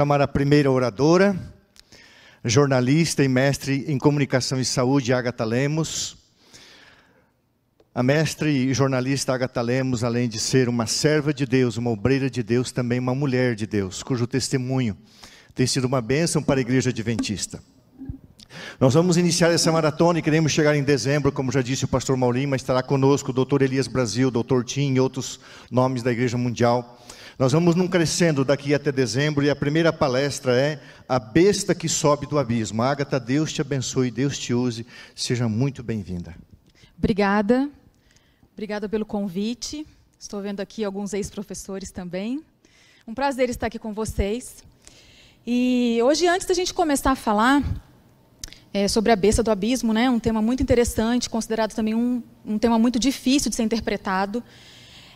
chamar a primeira oradora, jornalista e mestre em comunicação e saúde, Agatha Lemos. A mestre e jornalista Agatha Lemos, além de ser uma serva de Deus, uma obreira de Deus, também uma mulher de Deus, cujo testemunho tem sido uma bênção para a igreja adventista. Nós vamos iniciar essa maratona e queremos chegar em dezembro, como já disse o pastor Maurinho, mas estará conosco o doutor Elias Brasil, doutor Tim e outros nomes da Igreja Mundial. Nós vamos num crescendo daqui até dezembro e a primeira palestra é A Besta que Sobe do Abismo. Agatha, Deus te abençoe, Deus te use. Seja muito bem-vinda. Obrigada. Obrigada pelo convite. Estou vendo aqui alguns ex-professores também. Um prazer estar aqui com vocês. E hoje, antes da gente começar a falar é, sobre a besta do abismo, né, um tema muito interessante, considerado também um, um tema muito difícil de ser interpretado,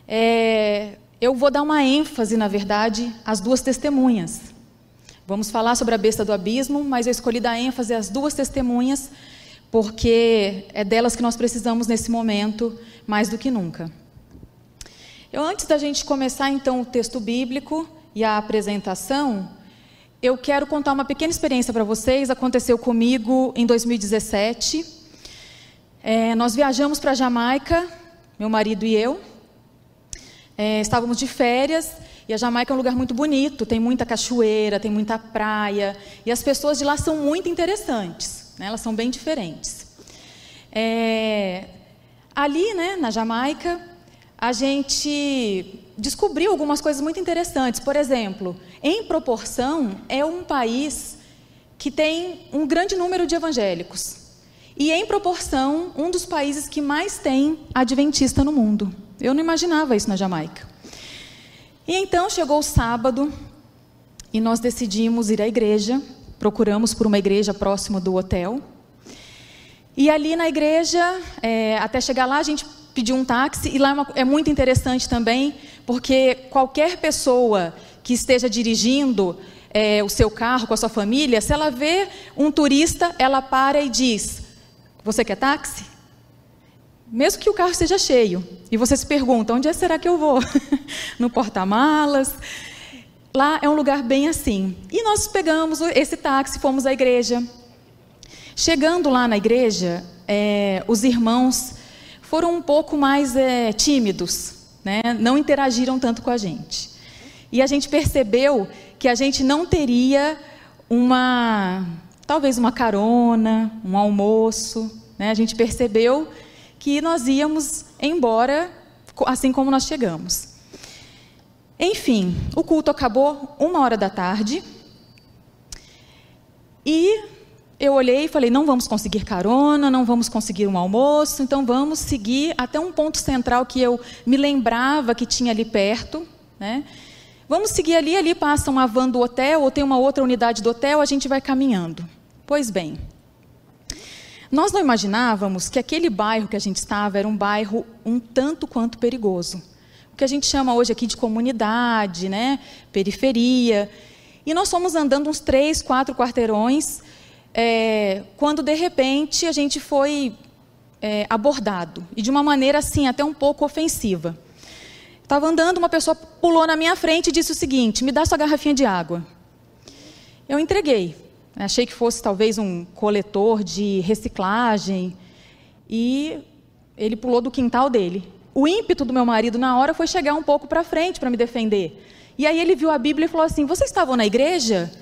é, eu vou dar uma ênfase, na verdade, às duas testemunhas. Vamos falar sobre a besta do abismo, mas eu escolhi dar ênfase às duas testemunhas, porque é delas que nós precisamos nesse momento, mais do que nunca. Eu, antes da gente começar, então, o texto bíblico e a apresentação, eu quero contar uma pequena experiência para vocês. Aconteceu comigo em 2017. É, nós viajamos para Jamaica, meu marido e eu. É, estávamos de férias e a Jamaica é um lugar muito bonito, tem muita cachoeira, tem muita praia e as pessoas de lá são muito interessantes, né? elas são bem diferentes. É, ali, né, na Jamaica, a gente descobriu algumas coisas muito interessantes. Por exemplo, em proporção, é um país que tem um grande número de evangélicos. E em proporção, um dos países que mais tem adventista no mundo. Eu não imaginava isso na Jamaica. E então chegou o sábado e nós decidimos ir à igreja. Procuramos por uma igreja próxima do hotel. E ali na igreja, é, até chegar lá, a gente pediu um táxi. E lá é, uma, é muito interessante também, porque qualquer pessoa que esteja dirigindo é, o seu carro com a sua família, se ela vê um turista, ela para e diz: Você quer táxi? Mesmo que o carro esteja cheio. E você se pergunta: onde é será que eu vou? no porta-malas. Lá é um lugar bem assim. E nós pegamos esse táxi, fomos à igreja. Chegando lá na igreja, é, os irmãos foram um pouco mais é, tímidos, né? não interagiram tanto com a gente. E a gente percebeu que a gente não teria uma, talvez uma carona, um almoço. Né? A gente percebeu que nós íamos embora assim como nós chegamos. Enfim, o culto acabou uma hora da tarde. E eu olhei e falei: não vamos conseguir carona, não vamos conseguir um almoço, então vamos seguir até um ponto central que eu me lembrava que tinha ali perto. Né? Vamos seguir ali, ali passa uma van do hotel, ou tem uma outra unidade do hotel, a gente vai caminhando. Pois bem, nós não imaginávamos que aquele bairro que a gente estava era um bairro um tanto quanto perigoso. O que a gente chama hoje aqui de comunidade, né? periferia. E nós fomos andando uns três, quatro quarteirões, é, quando de repente a gente foi é, abordado. E de uma maneira assim, até um pouco ofensiva. Estava andando, uma pessoa pulou na minha frente e disse o seguinte: me dá sua garrafinha de água. Eu entreguei. Achei que fosse talvez um coletor de reciclagem. E ele pulou do quintal dele. O ímpeto do meu marido na hora foi chegar um pouco para frente para me defender. E aí ele viu a Bíblia e falou assim: Vocês estavam na igreja?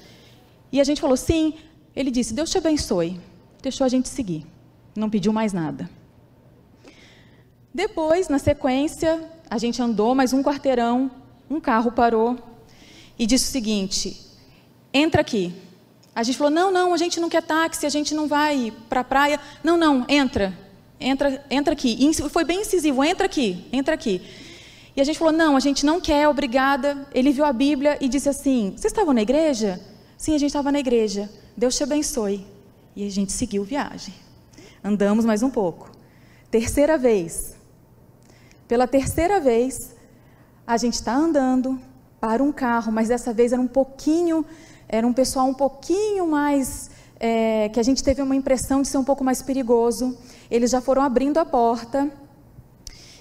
E a gente falou: Sim. Ele disse: Deus te abençoe. Deixou a gente seguir. Não pediu mais nada. Depois, na sequência, a gente andou mais um quarteirão. Um carro parou e disse o seguinte: Entra aqui. A gente falou: não, não, a gente não quer táxi, a gente não vai para a praia. Não, não, entra, entra, entra aqui. E foi bem incisivo: entra aqui, entra aqui. E a gente falou: não, a gente não quer, obrigada. Ele viu a Bíblia e disse assim: vocês estavam na igreja? Sim, a gente estava na igreja. Deus te abençoe. E a gente seguiu viagem. Andamos mais um pouco. Terceira vez. Pela terceira vez, a gente está andando para um carro, mas dessa vez era um pouquinho era um pessoal um pouquinho mais. É, que a gente teve uma impressão de ser um pouco mais perigoso. Eles já foram abrindo a porta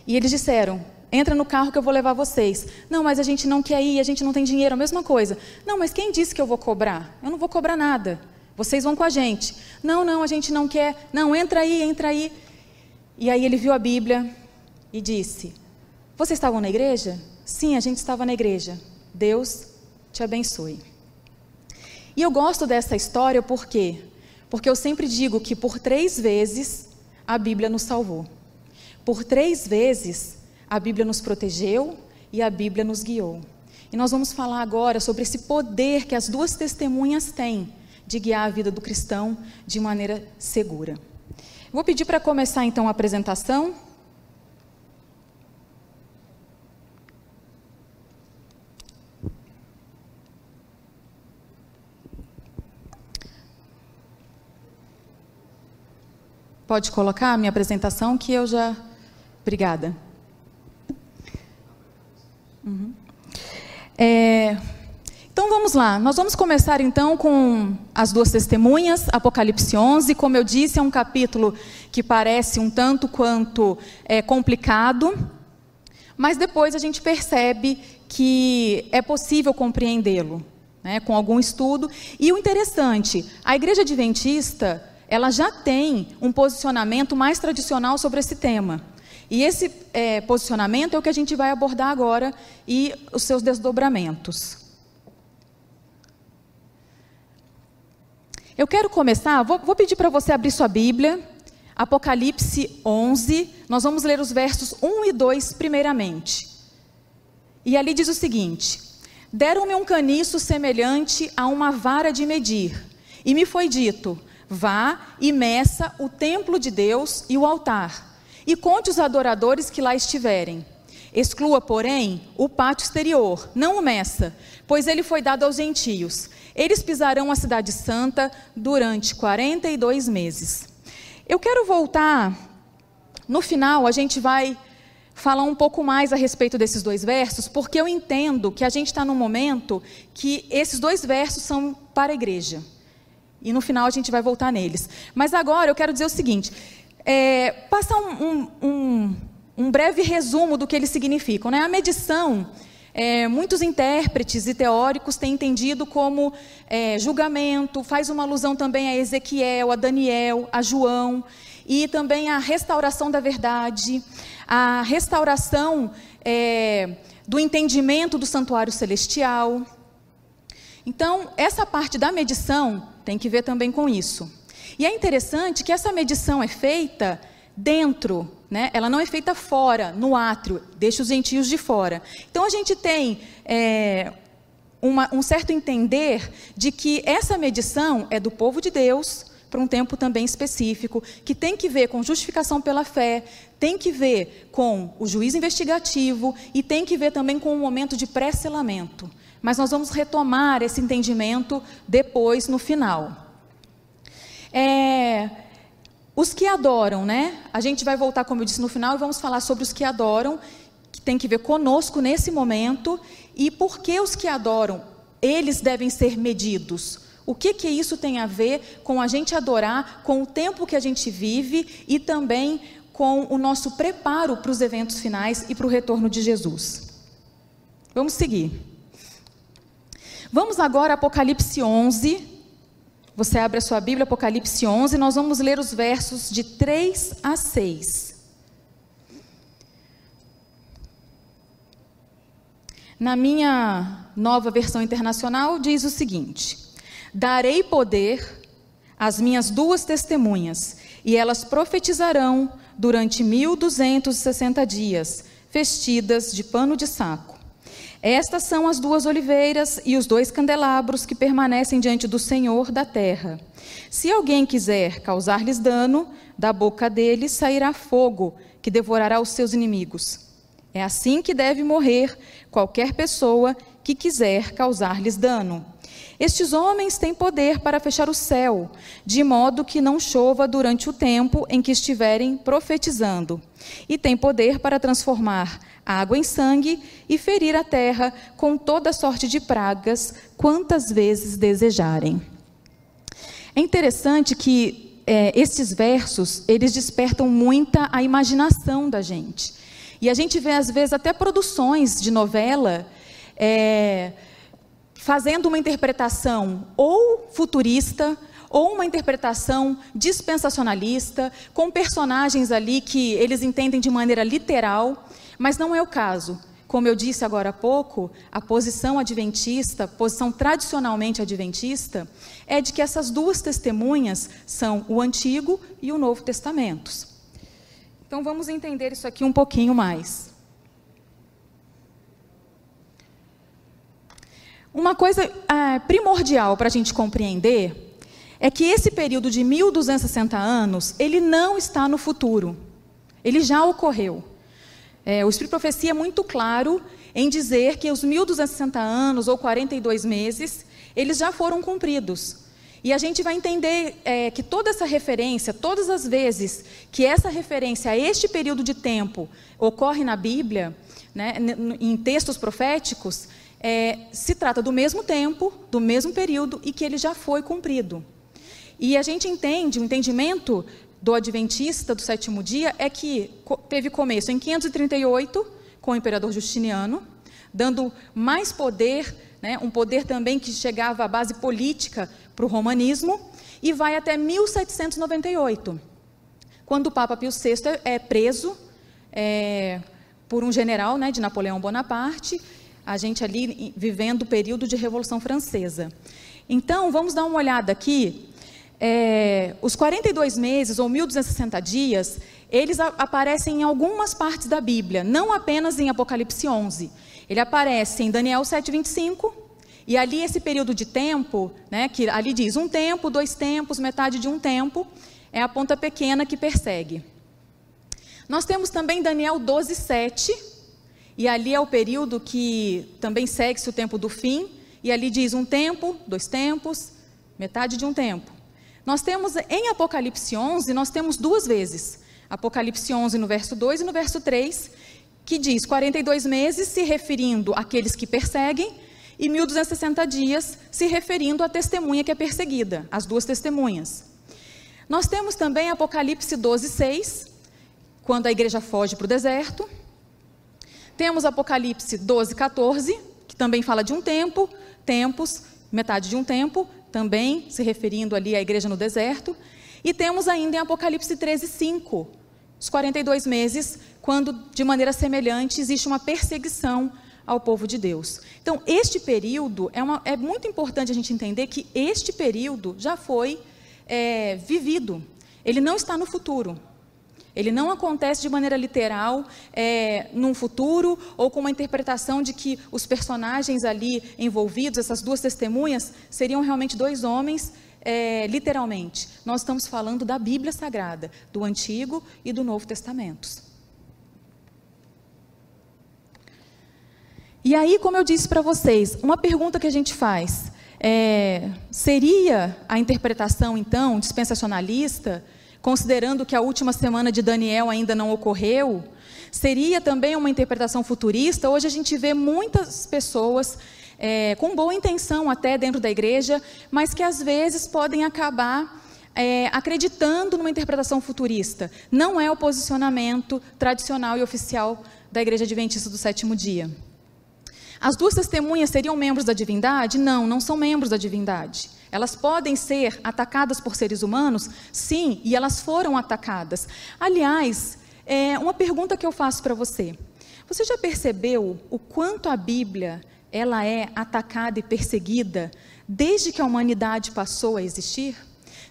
e eles disseram: entra no carro que eu vou levar vocês. Não, mas a gente não quer ir, a gente não tem dinheiro, a mesma coisa. Não, mas quem disse que eu vou cobrar? Eu não vou cobrar nada. Vocês vão com a gente. Não, não, a gente não quer. Não, entra aí, entra aí. E aí ele viu a Bíblia e disse: Vocês estavam na igreja? Sim, a gente estava na igreja. Deus te abençoe. E eu gosto dessa história por quê? Porque eu sempre digo que por três vezes a Bíblia nos salvou. Por três vezes a Bíblia nos protegeu e a Bíblia nos guiou. E nós vamos falar agora sobre esse poder que as duas testemunhas têm de guiar a vida do cristão de maneira segura. Vou pedir para começar então a apresentação. Pode colocar a minha apresentação que eu já. Obrigada. Uhum. É... Então vamos lá, nós vamos começar então com as duas testemunhas, Apocalipse 11. Como eu disse, é um capítulo que parece um tanto quanto é, complicado, mas depois a gente percebe que é possível compreendê-lo, né, com algum estudo. E o interessante, a igreja adventista ela já tem um posicionamento mais tradicional sobre esse tema. E esse é, posicionamento é o que a gente vai abordar agora e os seus desdobramentos. Eu quero começar, vou, vou pedir para você abrir sua Bíblia, Apocalipse 11, nós vamos ler os versos 1 e 2 primeiramente. E ali diz o seguinte: Deram-me um caniço semelhante a uma vara de medir, e me foi dito: Vá e meça o templo de Deus e o altar, e conte os adoradores que lá estiverem. Exclua, porém, o pátio exterior, não o meça, pois ele foi dado aos gentios. Eles pisarão a cidade santa durante 42 meses. Eu quero voltar, no final a gente vai falar um pouco mais a respeito desses dois versos, porque eu entendo que a gente está num momento que esses dois versos são para a igreja. E no final a gente vai voltar neles. Mas agora eu quero dizer o seguinte: é, passar um, um, um, breve resumo do que eles significam. Né? A medição, é, muitos intérpretes e teóricos têm entendido como é, julgamento, faz uma alusão também a Ezequiel, a Daniel, a João, e também a restauração da verdade, a restauração é, do entendimento do santuário celestial. Então, essa parte da medição tem que ver também com isso. E é interessante que essa medição é feita dentro, né? ela não é feita fora, no átrio, deixa os gentios de fora. Então a gente tem é, uma, um certo entender de que essa medição é do povo de Deus para um tempo também específico, que tem que ver com justificação pela fé, tem que ver com o juízo investigativo e tem que ver também com o momento de pré-selamento. Mas nós vamos retomar esse entendimento depois, no final. É, os que adoram, né? A gente vai voltar, como eu disse, no final e vamos falar sobre os que adoram, que tem que ver conosco nesse momento e por que os que adoram, eles devem ser medidos. O que que isso tem a ver com a gente adorar, com o tempo que a gente vive e também com o nosso preparo para os eventos finais e para o retorno de Jesus? Vamos seguir. Vamos agora a Apocalipse 11. Você abre a sua Bíblia, Apocalipse 11, nós vamos ler os versos de 3 a 6. Na minha nova versão internacional, diz o seguinte: Darei poder às minhas duas testemunhas, e elas profetizarão durante 1260 dias, vestidas de pano de saco. Estas são as duas oliveiras e os dois candelabros que permanecem diante do Senhor da terra. Se alguém quiser causar-lhes dano, da boca deles sairá fogo, que devorará os seus inimigos. É assim que deve morrer qualquer pessoa que quiser causar-lhes dano. Estes homens têm poder para fechar o céu, de modo que não chova durante o tempo em que estiverem profetizando, e têm poder para transformar água em sangue e ferir a terra com toda sorte de pragas, quantas vezes desejarem. É interessante que é, esses versos eles despertam muita a imaginação da gente. E a gente vê, às vezes, até produções de novela é, fazendo uma interpretação ou futurista, ou uma interpretação dispensacionalista, com personagens ali que eles entendem de maneira literal, mas não é o caso. Como eu disse agora há pouco, a posição adventista, posição tradicionalmente adventista, é de que essas duas testemunhas são o Antigo e o Novo Testamentos. Então vamos entender isso aqui um pouquinho mais. Uma coisa é, primordial para a gente compreender é que esse período de 1260 anos, ele não está no futuro. Ele já ocorreu. É, o Espírito Profecia é muito claro em dizer que os 1260 anos ou 42 meses, eles já foram cumpridos. E a gente vai entender é, que toda essa referência, todas as vezes que essa referência a este período de tempo ocorre na Bíblia, né, em textos proféticos, é, se trata do mesmo tempo, do mesmo período e que ele já foi cumprido. E a gente entende, o entendimento do adventista do sétimo dia é que teve começo em 538 com o imperador Justiniano, dando mais poder, né, um poder também que chegava à base política para o romanismo, e vai até 1798, quando o Papa Pio VI é preso é, por um general né, de Napoleão Bonaparte, a gente ali vivendo o período de Revolução Francesa. Então, vamos dar uma olhada aqui é, os 42 meses ou 1260 dias, eles a, aparecem em algumas partes da Bíblia, não apenas em Apocalipse 11. Ele aparece em Daniel 7:25 e ali esse período de tempo, né, que ali diz um tempo, dois tempos, metade de um tempo, é a ponta pequena que persegue. Nós temos também Daniel 12:7 e ali é o período que também segue-se o tempo do fim e ali diz um tempo, dois tempos, metade de um tempo. Nós temos em Apocalipse 11, nós temos duas vezes. Apocalipse 11 no verso 2 e no verso 3, que diz 42 meses se referindo àqueles que perseguem e 1260 dias se referindo à testemunha que é perseguida, as duas testemunhas. Nós temos também Apocalipse 12, 6, quando a igreja foge para o deserto. Temos Apocalipse 12, 14, que também fala de um tempo, tempos, metade de um tempo, também se referindo ali à igreja no deserto. E temos ainda em Apocalipse 13, 5, os 42 meses, quando de maneira semelhante existe uma perseguição ao povo de Deus. Então, este período, é, uma, é muito importante a gente entender que este período já foi é, vivido, ele não está no futuro. Ele não acontece de maneira literal, é, num futuro, ou com uma interpretação de que os personagens ali envolvidos, essas duas testemunhas, seriam realmente dois homens, é, literalmente. Nós estamos falando da Bíblia Sagrada, do Antigo e do Novo Testamentos. E aí, como eu disse para vocês, uma pergunta que a gente faz é, seria a interpretação, então, dispensacionalista considerando que a última semana de Daniel ainda não ocorreu, seria também uma interpretação futurista. Hoje a gente vê muitas pessoas é, com boa intenção até dentro da igreja, mas que às vezes podem acabar é, acreditando numa interpretação futurista. Não é o posicionamento tradicional e oficial da Igreja Adventista do Sétimo Dia. As duas testemunhas seriam membros da divindade? Não, não são membros da divindade. Elas podem ser atacadas por seres humanos? Sim, e elas foram atacadas. Aliás, é uma pergunta que eu faço para você. Você já percebeu o quanto a Bíblia ela é atacada e perseguida desde que a humanidade passou a existir?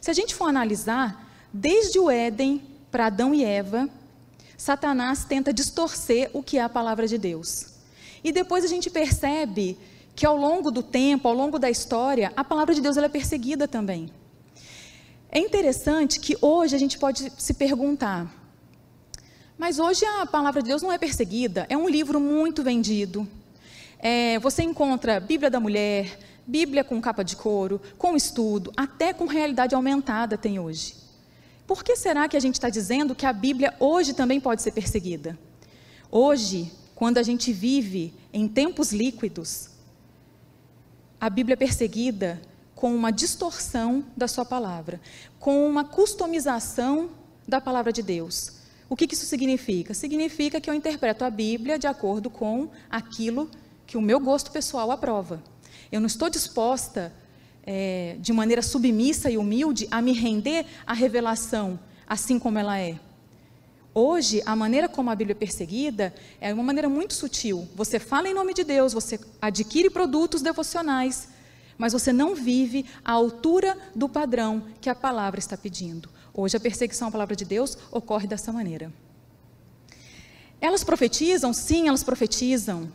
Se a gente for analisar, desde o Éden para Adão e Eva, Satanás tenta distorcer o que é a palavra de Deus. E depois a gente percebe que ao longo do tempo, ao longo da história, a palavra de Deus é perseguida também. É interessante que hoje a gente pode se perguntar, mas hoje a palavra de Deus não é perseguida, é um livro muito vendido. É, você encontra Bíblia da Mulher, Bíblia com capa de couro, com estudo, até com realidade aumentada tem hoje. Por que será que a gente está dizendo que a Bíblia hoje também pode ser perseguida? Hoje, quando a gente vive em tempos líquidos, a Bíblia é perseguida com uma distorção da sua palavra, com uma customização da palavra de Deus, O que, isso significa? Significa que eu interpreto a Bíblia de acordo com aquilo que o meu gosto pessoal aprova. Eu não estou disposta, é, de maneira submissa e humilde, a me render à revelação assim como ela é. Hoje, a maneira como a Bíblia é perseguida é uma maneira muito sutil. Você fala em nome de Deus, você adquire produtos devocionais, mas você não vive à altura do padrão que a palavra está pedindo. Hoje, a perseguição à palavra de Deus ocorre dessa maneira. Elas profetizam? Sim, elas profetizam.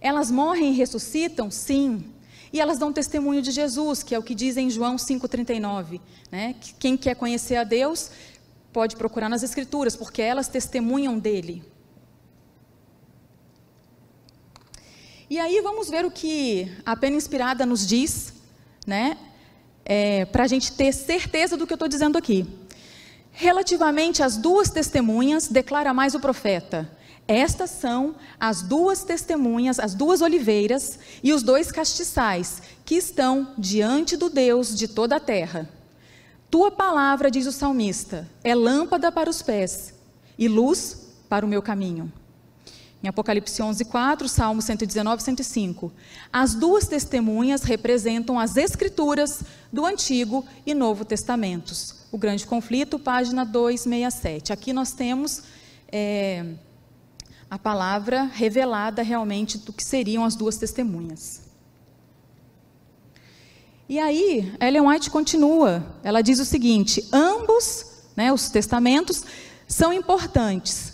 Elas morrem e ressuscitam? Sim. E elas dão testemunho de Jesus, que é o que diz em João 5,39. Né? Quem quer conhecer a Deus pode procurar nas Escrituras, porque elas testemunham dele. E aí vamos ver o que a pena inspirada nos diz, né? É, para a gente ter certeza do que eu estou dizendo aqui. Relativamente às duas testemunhas, declara mais o profeta: Estas são as duas testemunhas, as duas oliveiras e os dois castiçais que estão diante do Deus de toda a terra. Tua palavra, diz o salmista, é lâmpada para os pés e luz para o meu caminho. Em Apocalipse 11, 4, Salmo 119, 105. As duas testemunhas representam as escrituras do Antigo e Novo Testamentos. O Grande Conflito, página 267. Aqui nós temos é, a palavra revelada realmente do que seriam as duas testemunhas. E aí, Ellen White continua. Ela diz o seguinte: ambos, né, os testamentos, são importantes.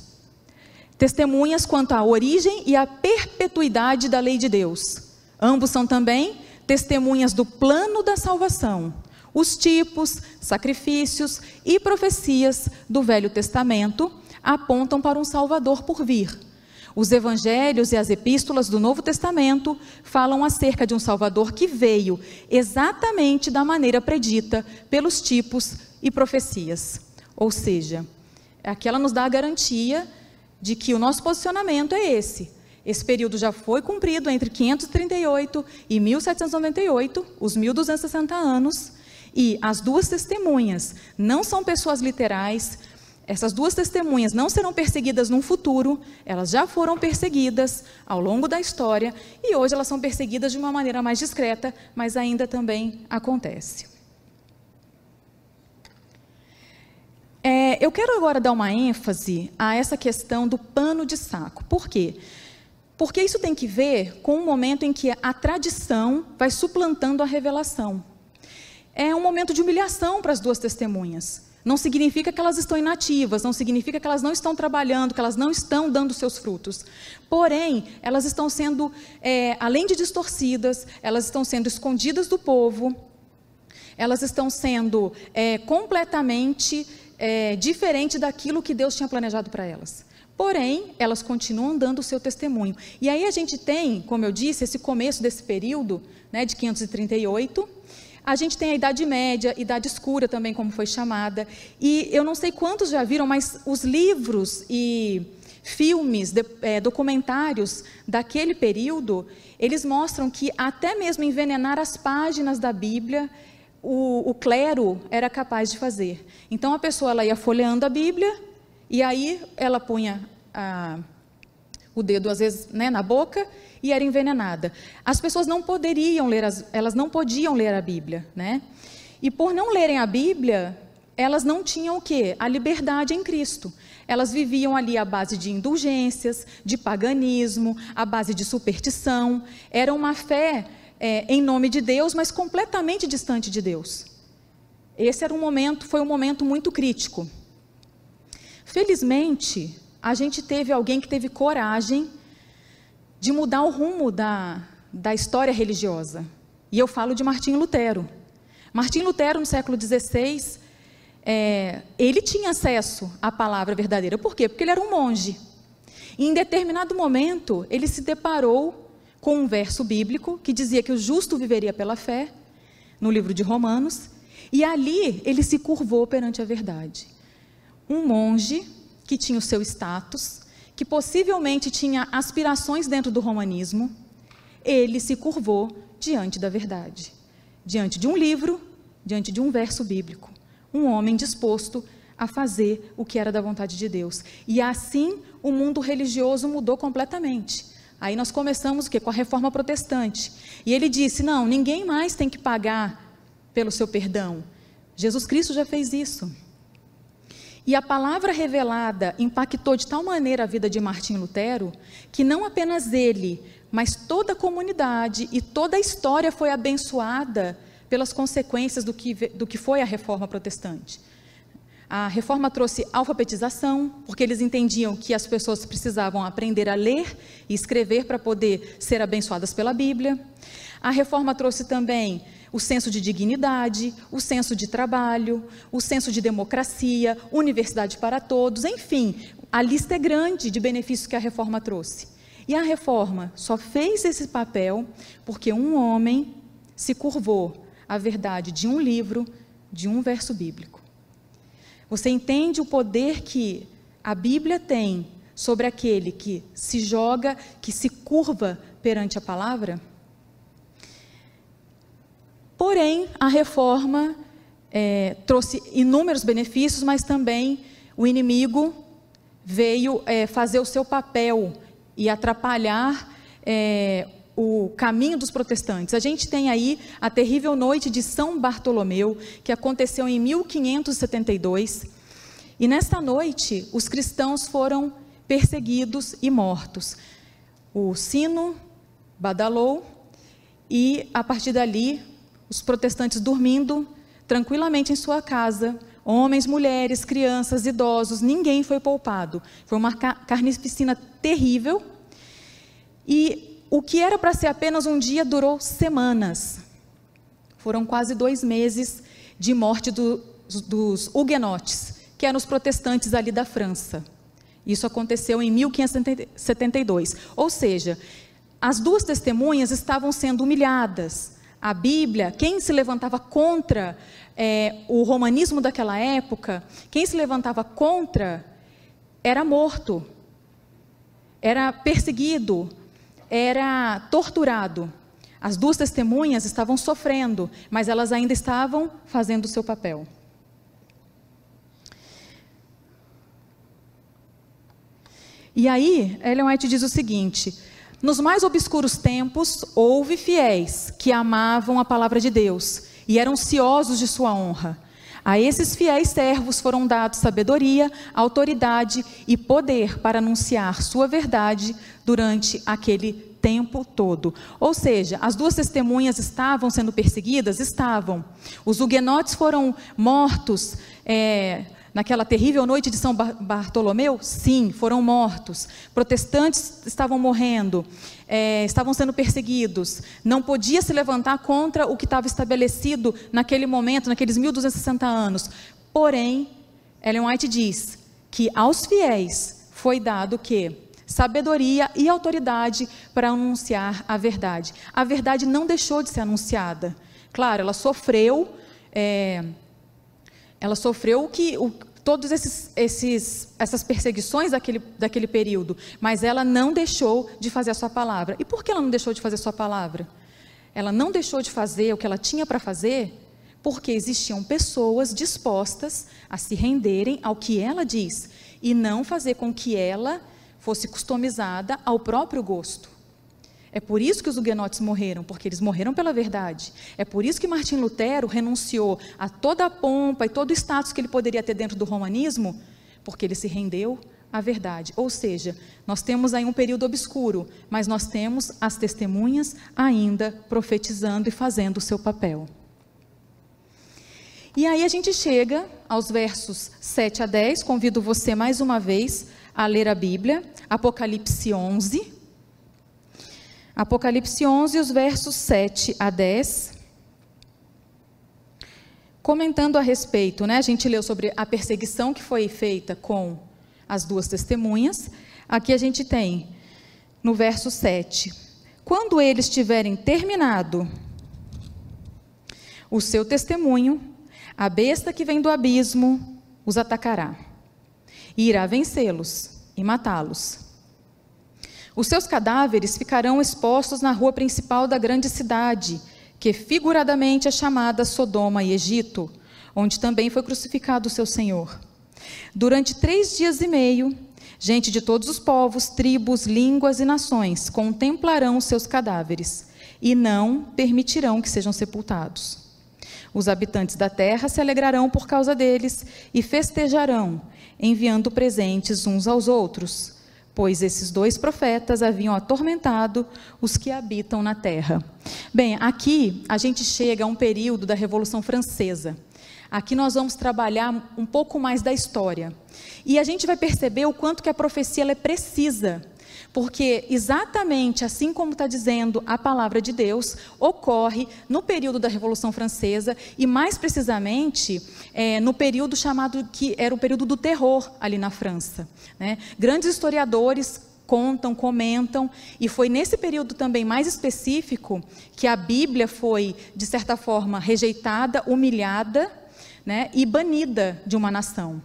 Testemunhas quanto à origem e à perpetuidade da lei de Deus. Ambos são também testemunhas do plano da salvação. Os tipos, sacrifícios e profecias do Velho Testamento apontam para um Salvador por vir. Os evangelhos e as epístolas do Novo Testamento falam acerca de um Salvador que veio exatamente da maneira predita pelos tipos e profecias. Ou seja, aqui ela nos dá a garantia de que o nosso posicionamento é esse. Esse período já foi cumprido entre 538 e 1798, os 1260 anos, e as duas testemunhas não são pessoas literais, essas duas testemunhas não serão perseguidas no futuro, elas já foram perseguidas ao longo da história e hoje elas são perseguidas de uma maneira mais discreta, mas ainda também acontece. É, eu quero agora dar uma ênfase a essa questão do pano de saco. Por quê? Porque isso tem que ver com o momento em que a tradição vai suplantando a revelação. É um momento de humilhação para as duas testemunhas. Não significa que elas estão inativas, não significa que elas não estão trabalhando, que elas não estão dando seus frutos. Porém, elas estão sendo, é, além de distorcidas, elas estão sendo escondidas do povo, elas estão sendo é, completamente é, diferente daquilo que Deus tinha planejado para elas. Porém, elas continuam dando o seu testemunho. E aí a gente tem, como eu disse, esse começo desse período, né, de 538 a gente tem a Idade Média, Idade Escura também, como foi chamada. E eu não sei quantos já viram, mas os livros e filmes, de, é, documentários daquele período, eles mostram que até mesmo envenenar as páginas da Bíblia, o, o clero era capaz de fazer. Então a pessoa ela ia folheando a Bíblia e aí ela punha a, o dedo às vezes né, na boca e era envenenada. As pessoas não poderiam ler, as, elas não podiam ler a Bíblia, né? E por não lerem a Bíblia, elas não tinham o quê? A liberdade em Cristo. Elas viviam ali à base de indulgências, de paganismo, à base de superstição. Era uma fé é, em nome de Deus, mas completamente distante de Deus. Esse era um momento, foi um momento muito crítico. Felizmente, a gente teve alguém que teve coragem de mudar o rumo da, da história religiosa. E eu falo de Martim Lutero. Martim Lutero, no século XVI, é, ele tinha acesso à palavra verdadeira. Por quê? Porque ele era um monge. E em determinado momento, ele se deparou com um verso bíblico que dizia que o justo viveria pela fé, no livro de Romanos, e ali ele se curvou perante a verdade. Um monge que tinha o seu status, que possivelmente tinha aspirações dentro do romanismo, ele se curvou diante da verdade, diante de um livro, diante de um verso bíblico. Um homem disposto a fazer o que era da vontade de Deus. E assim o mundo religioso mudou completamente. Aí nós começamos o quê? Com a reforma protestante. E ele disse: não, ninguém mais tem que pagar pelo seu perdão. Jesus Cristo já fez isso. E a palavra revelada impactou de tal maneira a vida de Martim Lutero que não apenas ele, mas toda a comunidade e toda a história foi abençoada pelas consequências do que, do que foi a reforma protestante. A reforma trouxe alfabetização, porque eles entendiam que as pessoas precisavam aprender a ler e escrever para poder ser abençoadas pela Bíblia. A reforma trouxe também o senso de dignidade, o senso de trabalho, o senso de democracia, universidade para todos, enfim, a lista é grande de benefícios que a reforma trouxe. E a reforma só fez esse papel porque um homem se curvou à verdade de um livro, de um verso bíblico. Você entende o poder que a Bíblia tem sobre aquele que se joga, que se curva perante a palavra? Porém, a reforma é, trouxe inúmeros benefícios, mas também o inimigo veio é, fazer o seu papel e atrapalhar é, o caminho dos protestantes. A gente tem aí a terrível noite de São Bartolomeu, que aconteceu em 1572. E nesta noite, os cristãos foram perseguidos e mortos. O sino badalou e, a partir dali, os protestantes dormindo tranquilamente em sua casa, homens, mulheres, crianças, idosos, ninguém foi poupado. Foi uma carnificina terrível. E o que era para ser apenas um dia durou semanas. Foram quase dois meses de morte do, dos huguenotes, que eram os protestantes ali da França. Isso aconteceu em 1572. Ou seja, as duas testemunhas estavam sendo humilhadas. A Bíblia, quem se levantava contra é, o romanismo daquela época, quem se levantava contra, era morto, era perseguido, era torturado. As duas testemunhas estavam sofrendo, mas elas ainda estavam fazendo o seu papel. E aí, Ellen White diz o seguinte: Nos mais obscuros tempos, houve fiéis que amavam a palavra de Deus e eram ciosos de sua honra. A esses fiéis servos foram dados sabedoria, autoridade e poder para anunciar sua verdade durante aquele tempo todo. Ou seja, as duas testemunhas estavam sendo perseguidas? Estavam. Os huguenotes foram mortos. É, Naquela terrível noite de São Bartolomeu? Sim, foram mortos. Protestantes estavam morrendo, é, estavam sendo perseguidos. Não podia se levantar contra o que estava estabelecido naquele momento, naqueles 1260 anos. Porém, Ellen White diz que aos fiéis foi dado o quê? Sabedoria e autoridade para anunciar a verdade. A verdade não deixou de ser anunciada. Claro, ela sofreu. É, ela sofreu o que, o, todos esses, esses, essas perseguições daquele, daquele período, mas ela não deixou de fazer a sua palavra. E por que ela não deixou de fazer a sua palavra? Ela não deixou de fazer o que ela tinha para fazer porque existiam pessoas dispostas a se renderem ao que ela diz e não fazer com que ela fosse customizada ao próprio gosto. É por isso que os huguenotes morreram, porque eles morreram pela verdade. É por isso que Martim Lutero renunciou a toda a pompa e todo o status que ele poderia ter dentro do romanismo, porque ele se rendeu à verdade. Ou seja, nós temos aí um período obscuro, mas nós temos as testemunhas ainda profetizando e fazendo o seu papel. E aí a gente chega aos versos 7 a 10, convido você mais uma vez a ler a Bíblia, Apocalipse 11. Apocalipse 11, os versos 7 a 10. Comentando a respeito, né, a gente leu sobre a perseguição que foi feita com as duas testemunhas. Aqui a gente tem, no verso 7, quando eles tiverem terminado o seu testemunho, a besta que vem do abismo os atacará e irá vencê-los e matá-los. Os seus cadáveres ficarão expostos na rua principal da grande cidade, que figuradamente é chamada Sodoma e Egito, onde também foi crucificado o seu Senhor. Durante três dias e meio, gente de todos os povos, tribos, línguas e nações contemplarão os seus cadáveres e não permitirão que sejam sepultados. Os habitantes da terra se alegrarão por causa deles e festejarão, enviando presentes uns aos outros, pois esses dois profetas haviam atormentado os que habitam na terra. Bem, aqui a gente chega a um período da Revolução Francesa. Aqui nós vamos trabalhar um pouco mais da história. E a gente vai perceber o quanto que a profecia é precisa. Porque exatamente assim como está dizendo a palavra de Deus, ocorre no período da Revolução Francesa e mais precisamente é, no período chamado que era o período do terror ali na França. Né? Grandes historiadores contam, comentam, e foi nesse período também mais específico que a Bíblia foi, de certa forma, rejeitada, humilhada né, e banida de uma nação.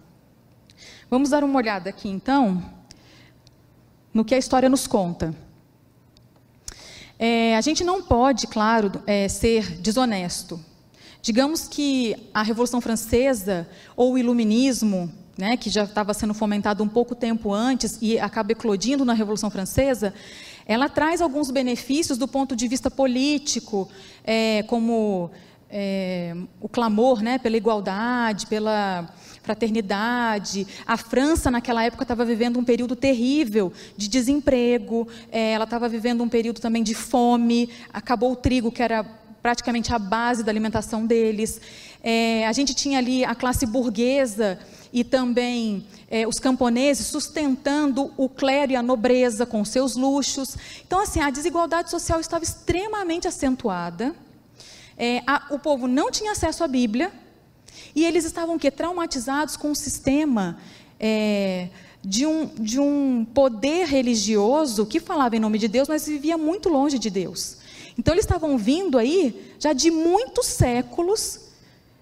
Vamos dar uma olhada aqui então no que a história nos conta. É, a gente não pode, claro, é, ser desonesto. Digamos que a Revolução Francesa ou o Iluminismo, né, que já estava sendo fomentado um pouco tempo antes e acaba eclodindo na Revolução Francesa, ela traz alguns benefícios do ponto de vista político, é, como é, o clamor né, pela igualdade, pela fraternidade. A França, naquela época, estava vivendo um período terrível de desemprego, é, ela estava vivendo um período também de fome, acabou o trigo, que era praticamente a base da alimentação deles. É, a gente tinha ali a classe burguesa e também é, os camponeses sustentando o clero e a nobreza com seus luxos. Então, assim, a desigualdade social estava extremamente acentuada. É, a, o povo não tinha acesso à Bíblia, e eles estavam que traumatizados com um sistema é, de, um, de um poder religioso que falava em nome de Deus, mas vivia muito longe de Deus. Então eles estavam vindo aí já de muitos séculos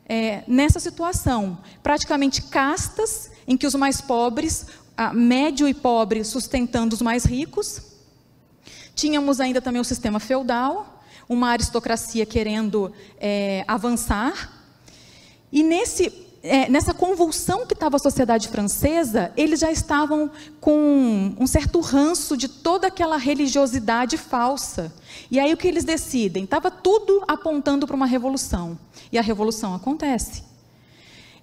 é, nessa situação, praticamente castas em que os mais pobres, médio e pobre sustentando os mais ricos. Tínhamos ainda também o sistema feudal, uma aristocracia querendo é, avançar e nesse, é, nessa convulsão que estava a sociedade francesa, eles já estavam com um certo ranço de toda aquela religiosidade falsa. E aí o que eles decidem? Estava tudo apontando para uma revolução. E a revolução acontece.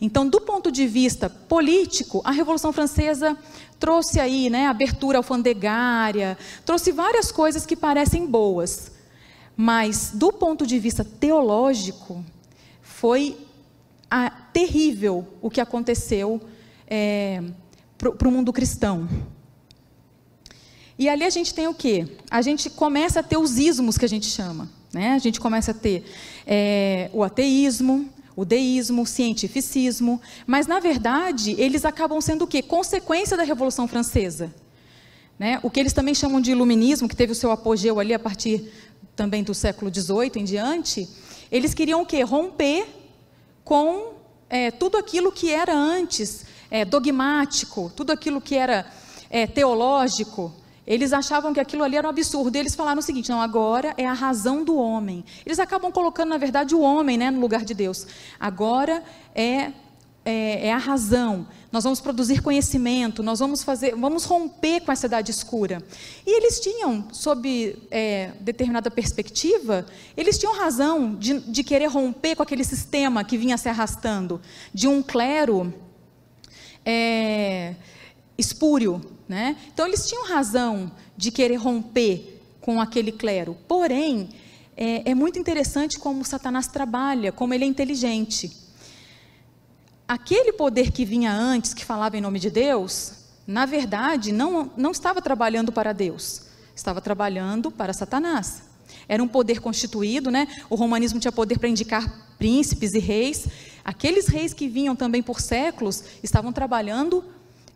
Então, do ponto de vista político, a Revolução Francesa trouxe aí, né, abertura alfandegária, trouxe várias coisas que parecem boas. Mas, do ponto de vista teológico, foi a, terrível o que aconteceu é, para o mundo cristão. E ali a gente tem o quê? A gente começa a ter os ismos que a gente chama. Né? A gente começa a ter é, o ateísmo, o deísmo, o cientificismo, mas na verdade eles acabam sendo o quê? Consequência da Revolução Francesa. Né? O que eles também chamam de iluminismo, que teve o seu apogeu ali a partir também do século XVIII em diante, eles queriam o quê? Romper com é, tudo aquilo que era antes é, dogmático, tudo aquilo que era é, teológico. Eles achavam que aquilo ali era um absurdo. E eles falaram o seguinte: não, agora é a razão do homem. Eles acabam colocando, na verdade, o homem né, no lugar de Deus. Agora é, é, é a razão nós vamos produzir conhecimento, nós vamos fazer, vamos romper com essa idade escura. E eles tinham, sob é, determinada perspectiva, eles tinham razão de, de querer romper com aquele sistema que vinha se arrastando, de um clero é, espúrio. Né? Então eles tinham razão de querer romper com aquele clero. Porém, é, é muito interessante como Satanás trabalha, como ele é inteligente aquele poder que vinha antes, que falava em nome de Deus, na verdade, não, não estava trabalhando para Deus, estava trabalhando para Satanás. Era um poder constituído, né? O romanismo tinha poder para indicar príncipes e reis. Aqueles reis que vinham também por séculos estavam trabalhando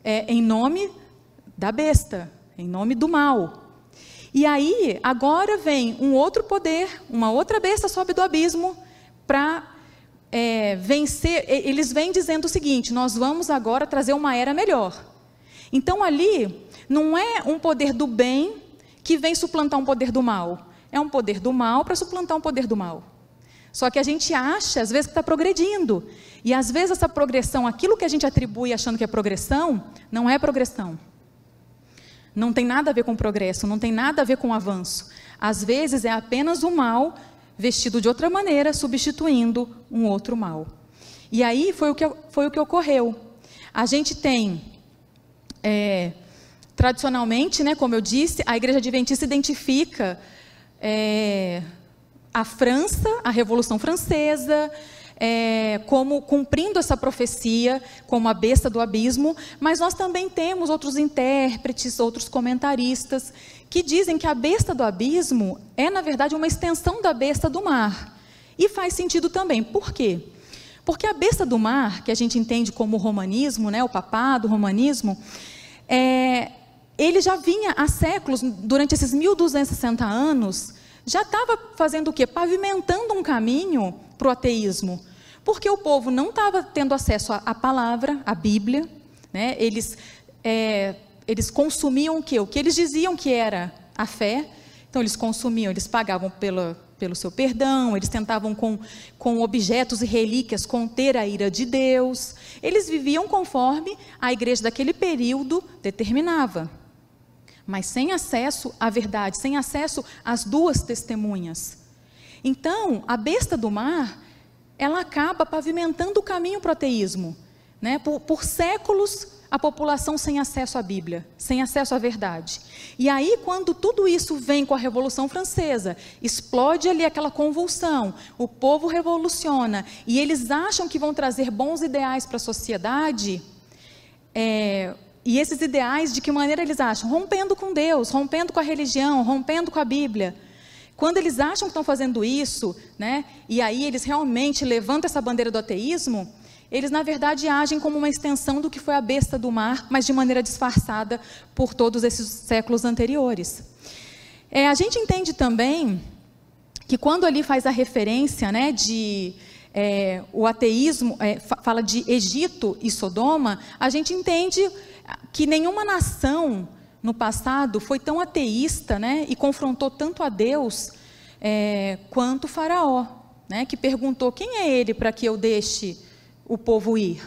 é, em nome da besta, em nome do mal. E aí, agora vem um outro poder, uma outra besta sobe do abismo para é, vencer, eles vêm dizendo o seguinte: nós vamos agora trazer uma era melhor. Então ali não é um poder do bem que vem suplantar um poder do mal, é um poder do mal para suplantar um poder do mal. Só que a gente acha, às vezes, que está progredindo. E às vezes essa progressão, aquilo que a gente atribui achando que é progressão, não é progressão. Não tem nada a ver com progresso, não tem nada a ver com avanço. Às vezes é apenas o mal vestido de outra maneira, substituindo um outro mal. E aí foi o que, foi o que ocorreu. A gente tem, é, tradicionalmente, né, como eu disse, a Igreja Adventista identifica é, a França, a Revolução Francesa, é, como cumprindo essa profecia, como a besta do abismo, mas nós também temos outros intérpretes, outros comentaristas, que dizem que a besta do abismo é, na verdade, uma extensão da besta do mar. E faz sentido também. Por quê? Porque a besta do mar, que a gente entende como o romanismo, né, o papado, o romanismo, é, ele já vinha há séculos, durante esses 1260 anos, já estava fazendo o quê? Pavimentando um caminho para o ateísmo. Porque o povo não estava tendo acesso à, palavra, à Bíblia. Né? Eles, é, eles consumiam o quê? O que eles diziam que era a fé. Então, eles consumiam, eles pagavam pela, pelo seu perdão, eles tentavam com, com objetos e relíquias conter a ira de Deus. Eles viviam conforme a igreja daquele período determinava mas sem acesso à verdade, sem acesso às duas testemunhas. Então, a besta do mar, ela acaba pavimentando o caminho para o ateísmo. Né? Por, por séculos, a população sem acesso à Bíblia, sem acesso à verdade. E aí, quando tudo isso vem com a Revolução Francesa, explode ali aquela convulsão, o povo revoluciona, e eles acham que vão trazer bons ideais para a sociedade, é, e esses ideais, de que maneira eles acham? Rompendo com Deus, rompendo com a religião, rompendo com a Bíblia. Quando eles acham que estão fazendo isso, né, e aí eles realmente levantam essa bandeira do ateísmo, eles na verdade agem como uma extensão do que foi a besta do mar, mas de maneira disfarçada por todos esses séculos anteriores. É, a gente entende também que quando ali faz a referência né, de é, o ateísmo, é, fala de Egito e Sodoma, a gente entende que nenhuma nação no passado foi tão ateísta né, e confrontou tanto a Deus é, quanto Faraó, né, que perguntou: quem é ele para que eu deixe o povo ir?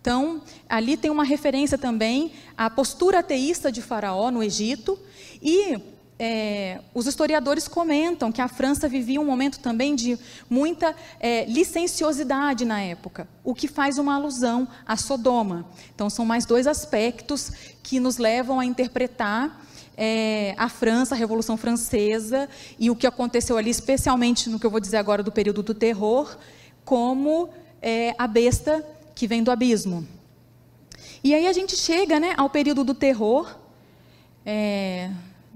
Então, ali tem uma referência também à postura ateísta de Faraó no Egito e é, os historiadores comentam que a França vivia um momento também de muita é, licenciosidade na época, o que faz uma alusão a Sodoma. Então, são mais dois aspectos que nos levam a interpretar é, a França, a Revolução Francesa e o que aconteceu ali, especialmente no que eu vou dizer agora do período do terror, como é, a besta que vem do abismo. E aí a gente chega né, ao período do terror. É,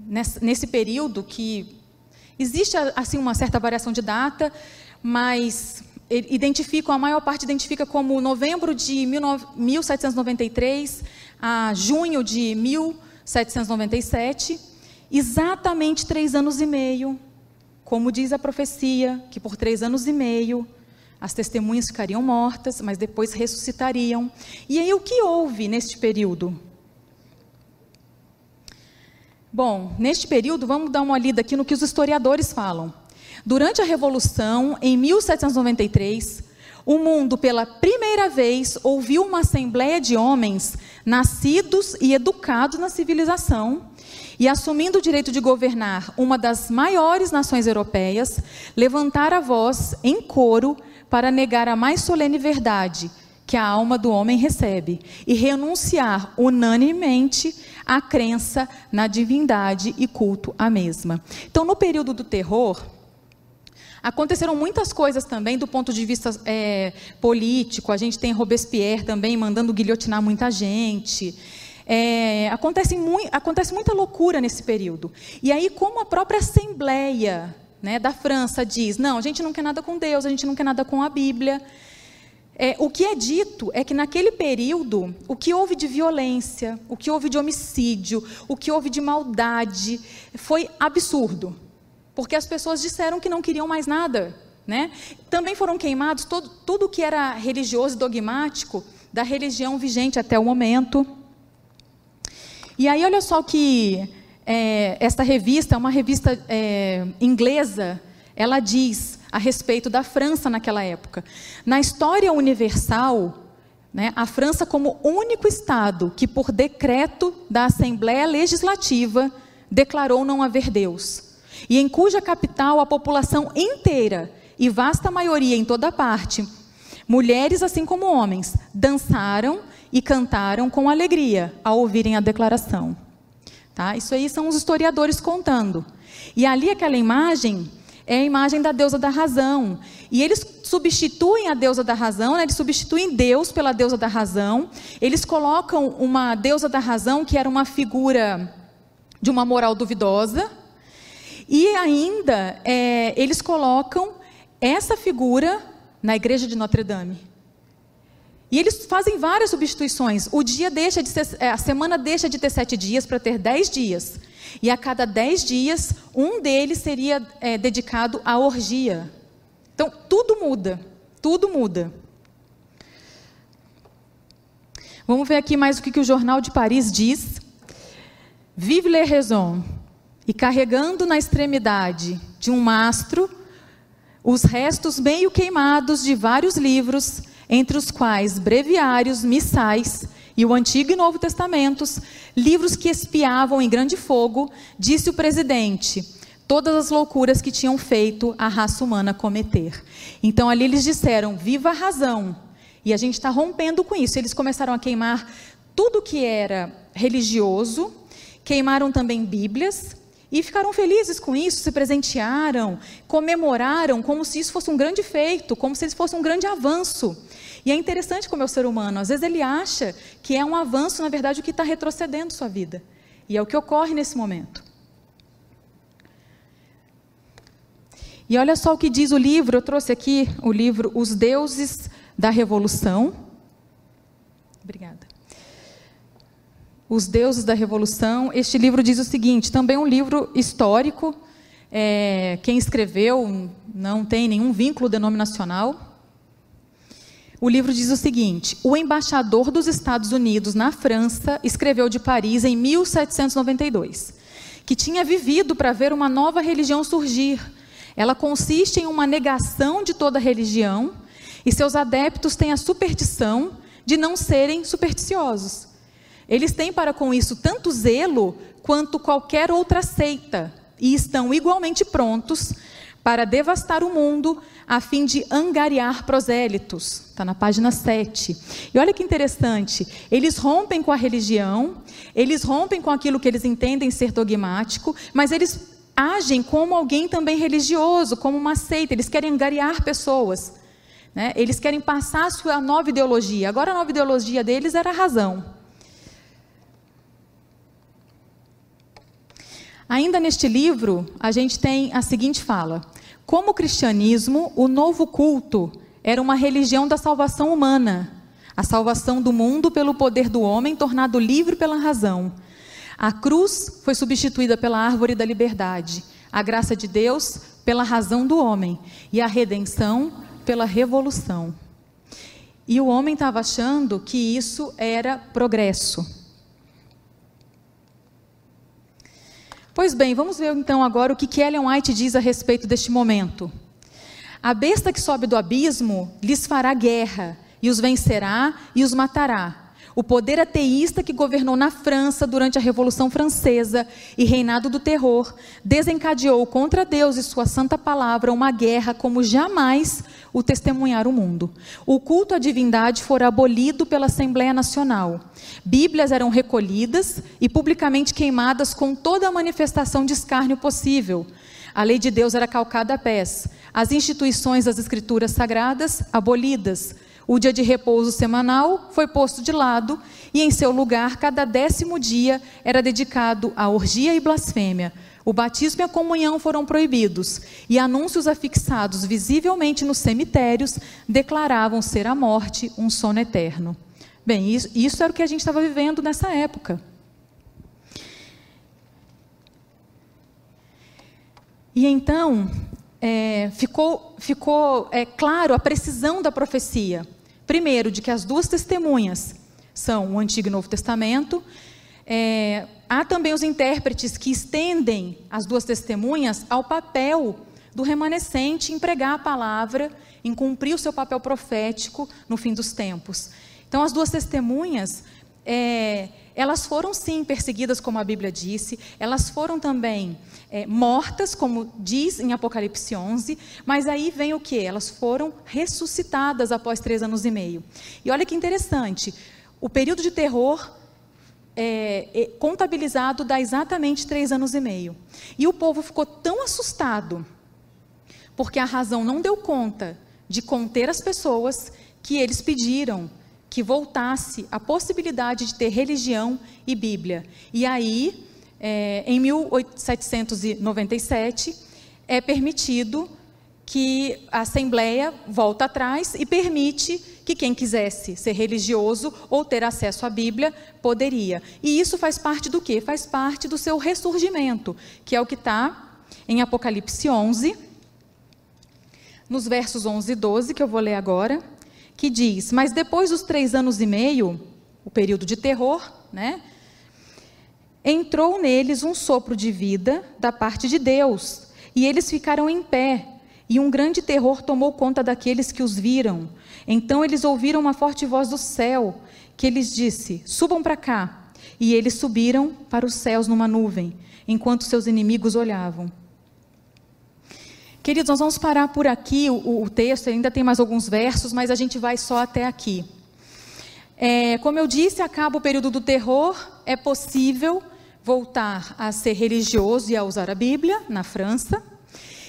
nesse, período que existe assim uma certa variação de data, mas identificam, a maior parte identifica como novembro de 1793 a junho de 1797, exatamente três anos e meio, como diz a profecia, que por três anos e meio as testemunhas ficariam mortas, mas depois ressuscitariam. E aí o que houve neste período? Bom, neste período, vamos dar uma lida aqui no que os historiadores falam. Durante a Revolução, em 1793, o mundo, pela primeira vez, ouviu uma assembleia de homens nascidos e educados na civilização e, assumindo o direito de governar uma das maiores nações europeias, levantar a voz em coro para negar a mais solene verdade que a alma do homem recebe e renunciar unanimemente à crença na divindade e culto à mesma. Então, no período do terror, Aconteceram muitas coisas também do ponto de vista é, político. A gente tem Robespierre também mandando guilhotinar muita gente. É, acontece, mui, acontece muita loucura nesse período. E aí, como a própria Assembleia né, da França diz: não, a gente não quer nada com Deus, a gente não quer nada com a Bíblia. É, o que é dito é que naquele período, o que houve de violência, o que houve de homicídio, o que houve de maldade, foi absurdo. Porque as pessoas disseram que não queriam mais nada. Né? Também foram queimados todo, tudo que era religioso e dogmático da religião vigente até o momento. E aí, olha só que é, esta revista, uma revista é, inglesa, ela diz: a respeito da França naquela época. Na história universal, né, a França, como único Estado que, por decreto da Assembleia Legislativa, declarou não haver Deus, e em cuja capital a população inteira, e vasta maioria em toda parte, mulheres assim como homens, dançaram e cantaram com alegria ao ouvirem a declaração. Tá? Isso aí são os historiadores contando. E ali aquela imagem é a imagem da deusa da razão. E eles substituem a deusa da razão, né? eles substituem Deus pela deusa da razão. Eles colocam uma deusa da razão que era uma figura de uma moral duvidosa. E ainda é, eles colocam essa figura na igreja de Notre Dame. E eles fazem várias substituições. O dia deixa de ser, é, a semana deixa de ter sete dias para ter dez dias. E a cada dez dias, um deles seria é, dedicado à orgia. Então, tudo muda. Tudo muda. Vamos ver aqui mais o que, que o Jornal de Paris diz. Vive le raison. E carregando na extremidade de um mastro os restos meio queimados de vários livros entre os quais breviários, missais e o Antigo e Novo Testamentos, livros que espiavam em grande fogo, disse o presidente, todas as loucuras que tinham feito a raça humana cometer. Então ali eles disseram: viva a razão. E a gente está rompendo com isso. Eles começaram a queimar tudo que era religioso, queimaram também Bíblias, e ficaram felizes com isso, se presentearam, comemoraram como se isso fosse um grande feito, como se isso fosse um grande avanço. E é interessante como é o ser humano, às vezes ele acha que é um avanço, na verdade, o que está retrocedendo sua vida. E é o que ocorre nesse momento. E olha só o que diz o livro, eu trouxe aqui o livro Os Deuses da Revolução. Obrigada. Os Deuses da Revolução. Este livro diz o seguinte: também um livro histórico. É, quem escreveu não tem nenhum vínculo denominacional. O livro diz o seguinte: o embaixador dos Estados Unidos na França escreveu de Paris em 1792 que tinha vivido para ver uma nova religião surgir. Ela consiste em uma negação de toda religião e seus adeptos têm a superstição de não serem supersticiosos. Eles têm para com isso tanto zelo quanto qualquer outra seita e estão igualmente prontos para devastar o mundo a fim de angariar prosélitos. Está na página 7. E olha que interessante, eles rompem com a religião, eles rompem com aquilo que eles entendem ser dogmático, mas eles agem como alguém também religioso, como uma seita, eles querem angariar pessoas. Né? Eles querem passar a sua nova ideologia. Agora a nova ideologia deles era a razão. Ainda neste livro, a gente tem a seguinte fala: como o cristianismo, o novo culto era uma religião da salvação humana, a salvação do mundo pelo poder do homem tornado livre pela razão. A cruz foi substituída pela árvore da liberdade, a graça de Deus pela razão do homem e a redenção pela revolução. E o homem estava achando que isso era progresso. Pois bem, vamos ver então agora o que Ellen White diz a respeito deste momento. A besta que sobe do abismo lhes fará guerra, e os vencerá e os matará. O poder ateísta que governou na França durante a Revolução Francesa e reinado do terror desencadeou contra Deus e sua santa palavra uma guerra como jamais o testemunhar o mundo. O culto à divindade fora abolido pela Assembleia Nacional. Bíblias eram recolhidas e publicamente queimadas com toda a manifestação de escárnio possível. A lei de Deus era calcada a pés. As instituições das Escrituras Sagradas abolidas. O dia de repouso semanal foi posto de lado e, em seu lugar, cada décimo dia era dedicado à orgia e blasfêmia. O batismo e a comunhão foram proibidos, e anúncios afixados visivelmente nos cemitérios declaravam ser a morte um sono eterno. Bem, isso, isso era o que a gente estava vivendo nessa época. E então, é, ficou, ficou é, claro a precisão da profecia. Primeiro, de que as duas testemunhas são o Antigo e Novo Testamento. É, há também os intérpretes que estendem as duas testemunhas ao papel do remanescente em pregar a palavra, em cumprir o seu papel profético no fim dos tempos. Então, as duas testemunhas, é, elas foram sim perseguidas, como a Bíblia disse, elas foram também é, mortas, como diz em Apocalipse 11, mas aí vem o que? Elas foram ressuscitadas após três anos e meio. E olha que interessante, o período de terror é, é, contabilizado dá exatamente três anos e meio. E o povo ficou tão assustado, porque a razão não deu conta de conter as pessoas, que eles pediram que voltasse a possibilidade de ter religião e Bíblia. E aí, é, em 1797, é permitido que a Assembleia volta atrás e permite que quem quisesse ser religioso ou ter acesso à Bíblia poderia. E isso faz parte do quê? Faz parte do seu ressurgimento, que é o que está em Apocalipse 11, nos versos 11 e 12, que eu vou ler agora, que diz: Mas depois dos três anos e meio, o período de terror, né? Entrou neles um sopro de vida da parte de Deus, e eles ficaram em pé e um grande terror tomou conta daqueles que os viram. Então eles ouviram uma forte voz do céu, que lhes disse: Subam para cá. E eles subiram para os céus numa nuvem, enquanto seus inimigos olhavam. Queridos, nós vamos parar por aqui o, o texto, ainda tem mais alguns versos, mas a gente vai só até aqui. É, como eu disse, acaba o período do terror, é possível voltar a ser religioso e a usar a Bíblia na França.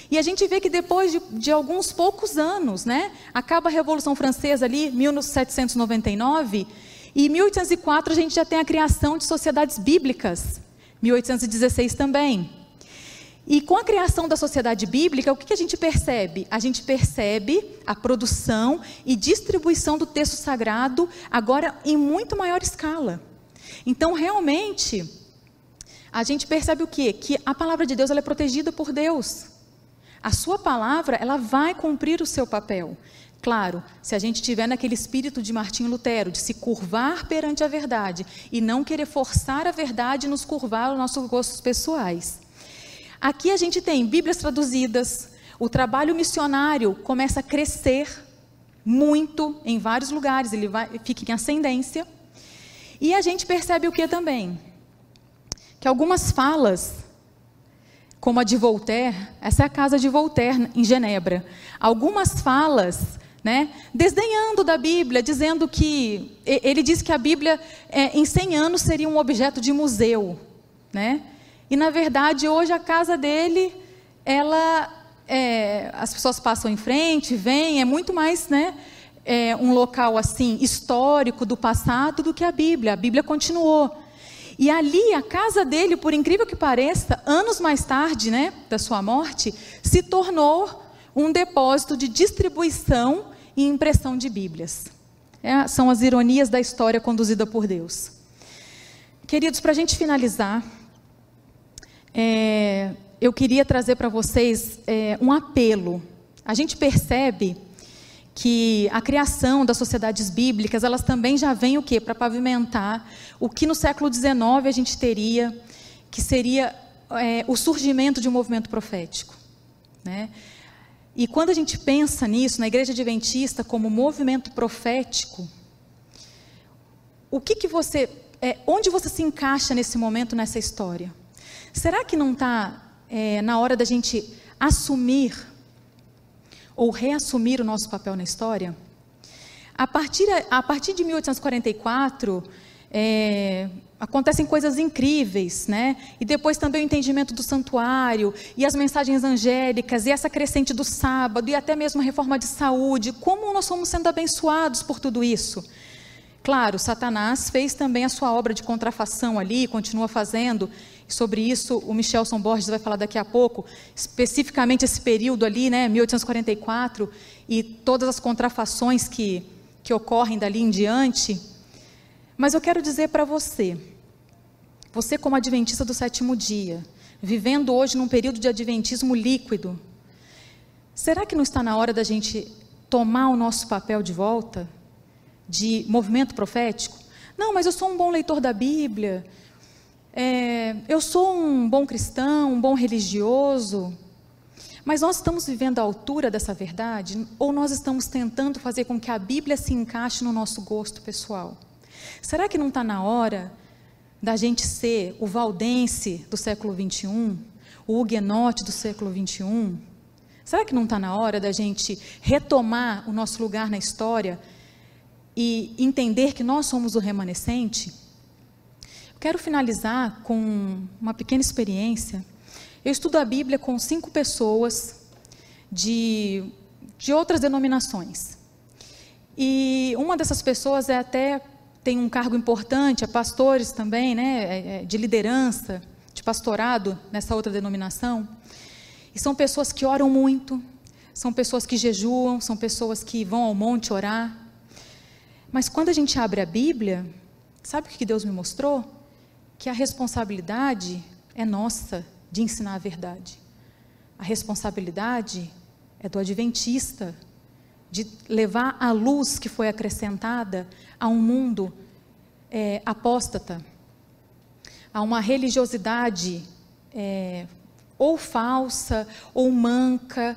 E a gente vê que depois de, de, alguns poucos anos, né, acaba a Revolução Francesa ali, 1799, e em 1804 a gente já tem a criação de sociedades bíblicas, 1816 também. E com a criação da sociedade bíblica, o que, a gente percebe? A gente percebe a produção e distribuição do texto sagrado agora em muito maior escala. Então, realmente, a gente percebe o quê? Que a palavra de Deus ela é protegida por Deus. A sua palavra, ela vai cumprir o seu papel. Claro, se a gente tiver naquele espírito de Martim Lutero, de se curvar perante a verdade e não querer forçar a verdade e nos curvar aos nossos gostos pessoais. Aqui a gente tem Bíblias traduzidas, o trabalho missionário começa a crescer muito em vários lugares, ele vai, fica em ascendência. E a gente percebe o que também? Que algumas falas como a de Voltaire, essa é a casa de Voltaire em Genebra. Algumas falas, né, desdenhando da Bíblia, dizendo que ele diz que a Bíblia é, em 100 anos seria um objeto de museu, né? E na verdade hoje a casa dele, ela, é, as pessoas passam em frente, vêm, é muito mais, né? É, um local assim histórico do passado do que a Bíblia. A Bíblia continuou. E ali, a casa dele, por incrível que pareça, anos mais tarde, né, da sua morte, se tornou um depósito de distribuição e impressão de Bíblias. É, são as ironias da história conduzida por Deus. Queridos, para a gente finalizar, é, eu queria trazer para vocês é, um apelo. A gente percebe que a criação das sociedades bíblicas, elas também já vêm o quê? Para pavimentar o que no século XIX a gente teria, que seria é, o surgimento de um movimento profético. Né? E quando a gente pensa nisso, na igreja adventista, como movimento profético, o que, que você, é, onde você se encaixa nesse momento, nessa história? Será que não está é, na hora da gente assumir ou reassumir o nosso papel na história? A partir, a partir de 1844, é, acontecem coisas incríveis, né? E depois também o entendimento do santuário, e as mensagens angélicas, e essa crescente do sábado, e até mesmo a reforma de saúde. Como nós somos sendo abençoados por tudo isso? Claro, Satanás fez também a sua obra de contrafação ali, continua fazendo, Sobre isso, o Michelson Borges vai falar daqui a pouco, especificamente esse período ali, né, 1844, e todas as contrafações que, que ocorrem dali em diante. Mas eu quero dizer para você, você como adventista do sétimo dia, vivendo hoje num período de adventismo líquido, será que não está na hora da gente tomar o nosso papel de volta, de movimento profético? Não, mas eu sou um bom leitor da Bíblia, é, eu sou um bom cristão, um bom religioso, Mas nós estamos vivendo à altura dessa verdade ou nós estamos tentando fazer com que a Bíblia se encaixe no nosso gosto pessoal? Será que não está na hora da gente ser o valdense do século 21, o huguenote do século 21? Será que não está na hora da gente retomar o nosso lugar na história e entender que nós somos o remanescente? Quero finalizar com uma pequena experiência. Eu estudo a Bíblia com cinco pessoas de, de outras denominações. E uma dessas pessoas é até tem um cargo importante, é pastores também, né, é, é, de liderança, de pastorado nessa outra denominação. E são pessoas que oram muito, são pessoas que jejuam, são pessoas que vão ao monte orar. Mas quando a gente abre a Bíblia, sabe o que Deus me mostrou? Que a responsabilidade é nossa de ensinar a verdade. A responsabilidade é do adventista de levar a luz que foi acrescentada a um mundo é, apóstata, a uma religiosidade é, ou falsa ou manca.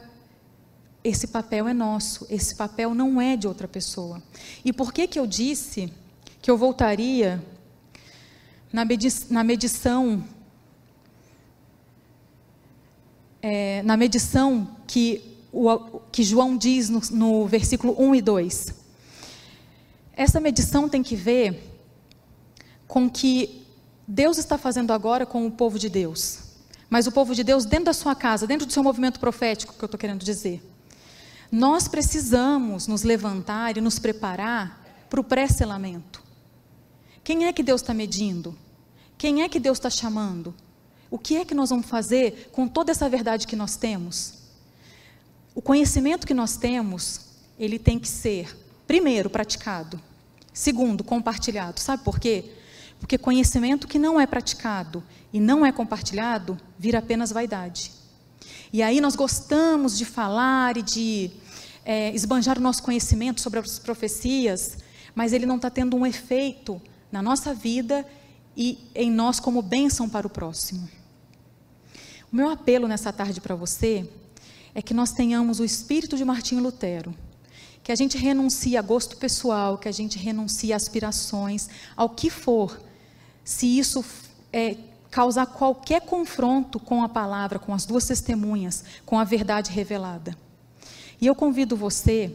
Esse papel é nosso, esse papel não é de outra pessoa. E por que que eu disse que eu voltaria na, medi na medição é, na medição que o que João diz no, no versículo 1 e 2. Essa medição tem que ver com que Deus está fazendo agora com o povo de Deus. Mas o povo de Deus dentro da sua casa, dentro do seu movimento profético, que eu estou querendo dizer. Nós precisamos nos levantar e nos preparar para o pré-selamento. Quem é que Deus está medindo? Quem é que Deus está chamando? O que é que nós vamos fazer com toda essa verdade que nós temos? O conhecimento que nós temos, ele tem que ser, primeiro, praticado, segundo, compartilhado. Sabe por quê? Porque conhecimento que não é praticado e não é compartilhado vira apenas vaidade. E aí nós gostamos de falar e de é, esbanjar o nosso conhecimento sobre as profecias, mas ele não está tendo um efeito na nossa vida e em nós como bênção para o próximo. O meu apelo nessa tarde para você é que nós tenhamos o espírito de Martinho Lutero. Que a gente renuncie a gosto pessoal, que a gente renuncie a aspirações, ao que for, se isso é, causar qualquer confronto com a palavra, com as duas testemunhas, com a verdade revelada. E eu convido você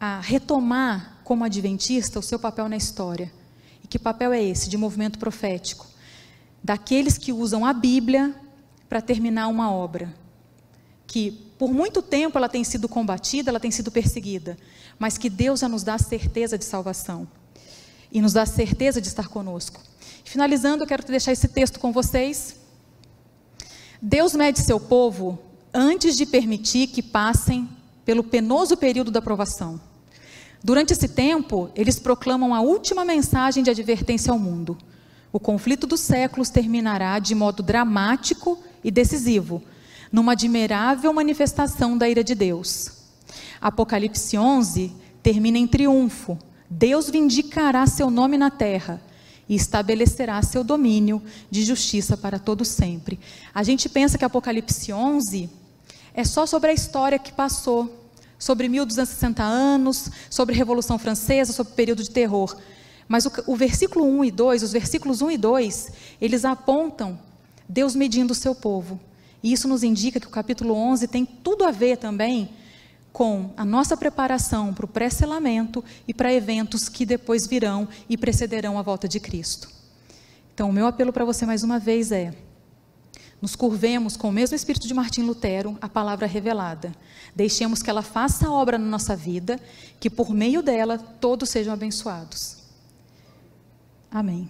a retomar, como adventista, o seu papel na história. Que papel é esse de movimento profético? Daqueles que usam a Bíblia para terminar uma obra que por muito tempo ela tem sido combatida, ela tem sido perseguida, mas que Deus já nos dá a certeza de salvação e nos dá a certeza de estar conosco. Finalizando, eu quero deixar esse texto com vocês. Deus mede seu povo antes de permitir que passem pelo penoso período da provação. Durante esse tempo, eles proclamam a última mensagem de advertência ao mundo. O conflito dos séculos terminará de modo dramático e decisivo, numa admirável manifestação da ira de Deus. Apocalipse 11 termina em triunfo. Deus vindicará seu nome na terra e estabelecerá seu domínio de justiça para todo sempre. A gente pensa que Apocalipse 11 é só sobre a história que passou, sobre 1260 anos, sobre Revolução Francesa, sobre período de terror. Mas o, o versículo 1 e 2, os versículos 1 e 2, eles apontam Deus medindo o seu povo. E isso nos indica que o capítulo 11 tem tudo a ver também com a nossa preparação para o pré-selamento e para eventos que depois virão e precederão a volta de Cristo. Então, o meu apelo para você mais uma vez é: nos curvemos com o mesmo espírito de Martim Lutero, a palavra revelada. Deixemos que ela faça a obra na nossa vida, que por meio dela todos sejam abençoados. Amém.